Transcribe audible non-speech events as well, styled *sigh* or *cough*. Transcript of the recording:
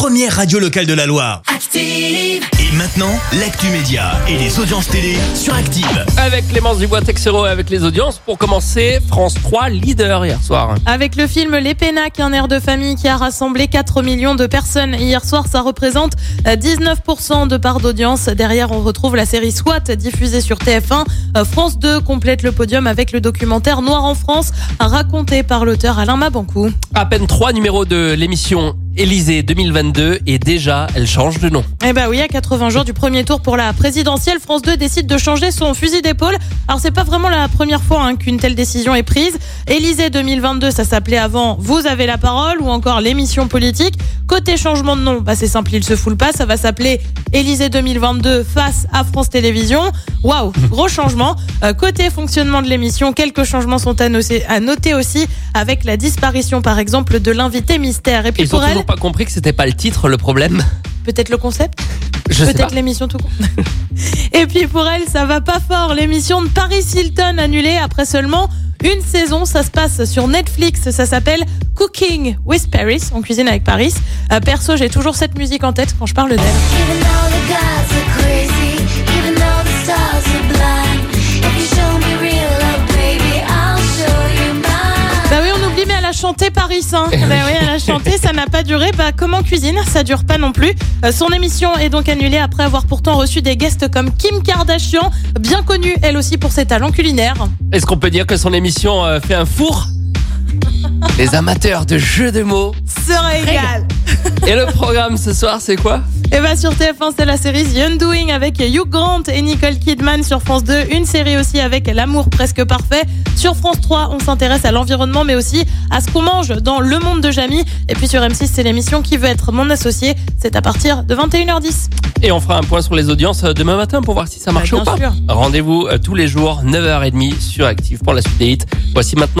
première radio locale de la Loire. Active. Et maintenant, l'actu média et les audiences télé sur Active. Avec Clémence Dubois Texero et avec les audiences. Pour commencer, France 3 leader hier soir. Avec le film Les Pénacs, un air de famille qui a rassemblé 4 millions de personnes hier soir, ça représente euh, 19% de part d'audience. Derrière, on retrouve la série SWAT diffusée sur TF1. Euh, France 2 complète le podium avec le documentaire Noir en France, raconté par l'auteur Alain Mabancou. À peine trois numéros de l'émission Élysée 2022 et déjà elle change de nom. Eh ben oui, à 80 jours du premier tour pour la présidentielle, France 2 décide de changer son fusil d'épaule. Alors c'est pas vraiment la première fois hein, qu'une telle décision est prise. Élysée 2022, ça s'appelait avant Vous avez la parole ou encore l'émission politique. Côté changement de nom, bah c'est simple, il se fout pas, ça va s'appeler Élysée 2022 face à France Télévisions. Waouh, gros changement. Euh, côté fonctionnement de l'émission, quelques changements sont à noter, à noter aussi avec la disparition par exemple de l'invité mystère. Et puis Ils pour elle, pas compris que c'était pas le titre le problème. peut-être le concept Je sais pas. Peut-être l'émission tout court. *laughs* Et puis pour elle, ça va pas fort. L'émission de Paris Hilton annulée après seulement une saison. Ça se passe sur Netflix. Ça s'appelle Cooking with Paris. On cuisine avec Paris. Euh, perso, j'ai toujours cette musique en tête quand je parle d'elle. Chanté Paris. Hein. Bah oui, elle a chanté, ça n'a pas duré. Bah comment cuisine? Ça dure pas non plus. Euh, son émission est donc annulée après avoir pourtant reçu des guests comme Kim Kardashian, bien connue elle aussi pour ses talents culinaires. Est-ce qu'on peut dire que son émission euh, fait un four? Les amateurs de jeux de mots. Se régale. Et le programme ce soir, c'est quoi Et bah sur TF1 c'est la série The Undoing avec Hugh Grant et Nicole Kidman sur France 2, une série aussi avec l'amour presque parfait. Sur France 3 on s'intéresse à l'environnement mais aussi à ce qu'on mange dans Le Monde de Jamie. Et puis sur M6 c'est l'émission Qui veut être mon associé, c'est à partir de 21h10. Et on fera un point sur les audiences euh, demain matin pour voir si ça marche Bah, ou pas. bien. Rendez-vous euh, tous les jours, 9h30 sur Active pour la suite des hits. Voici maintenant.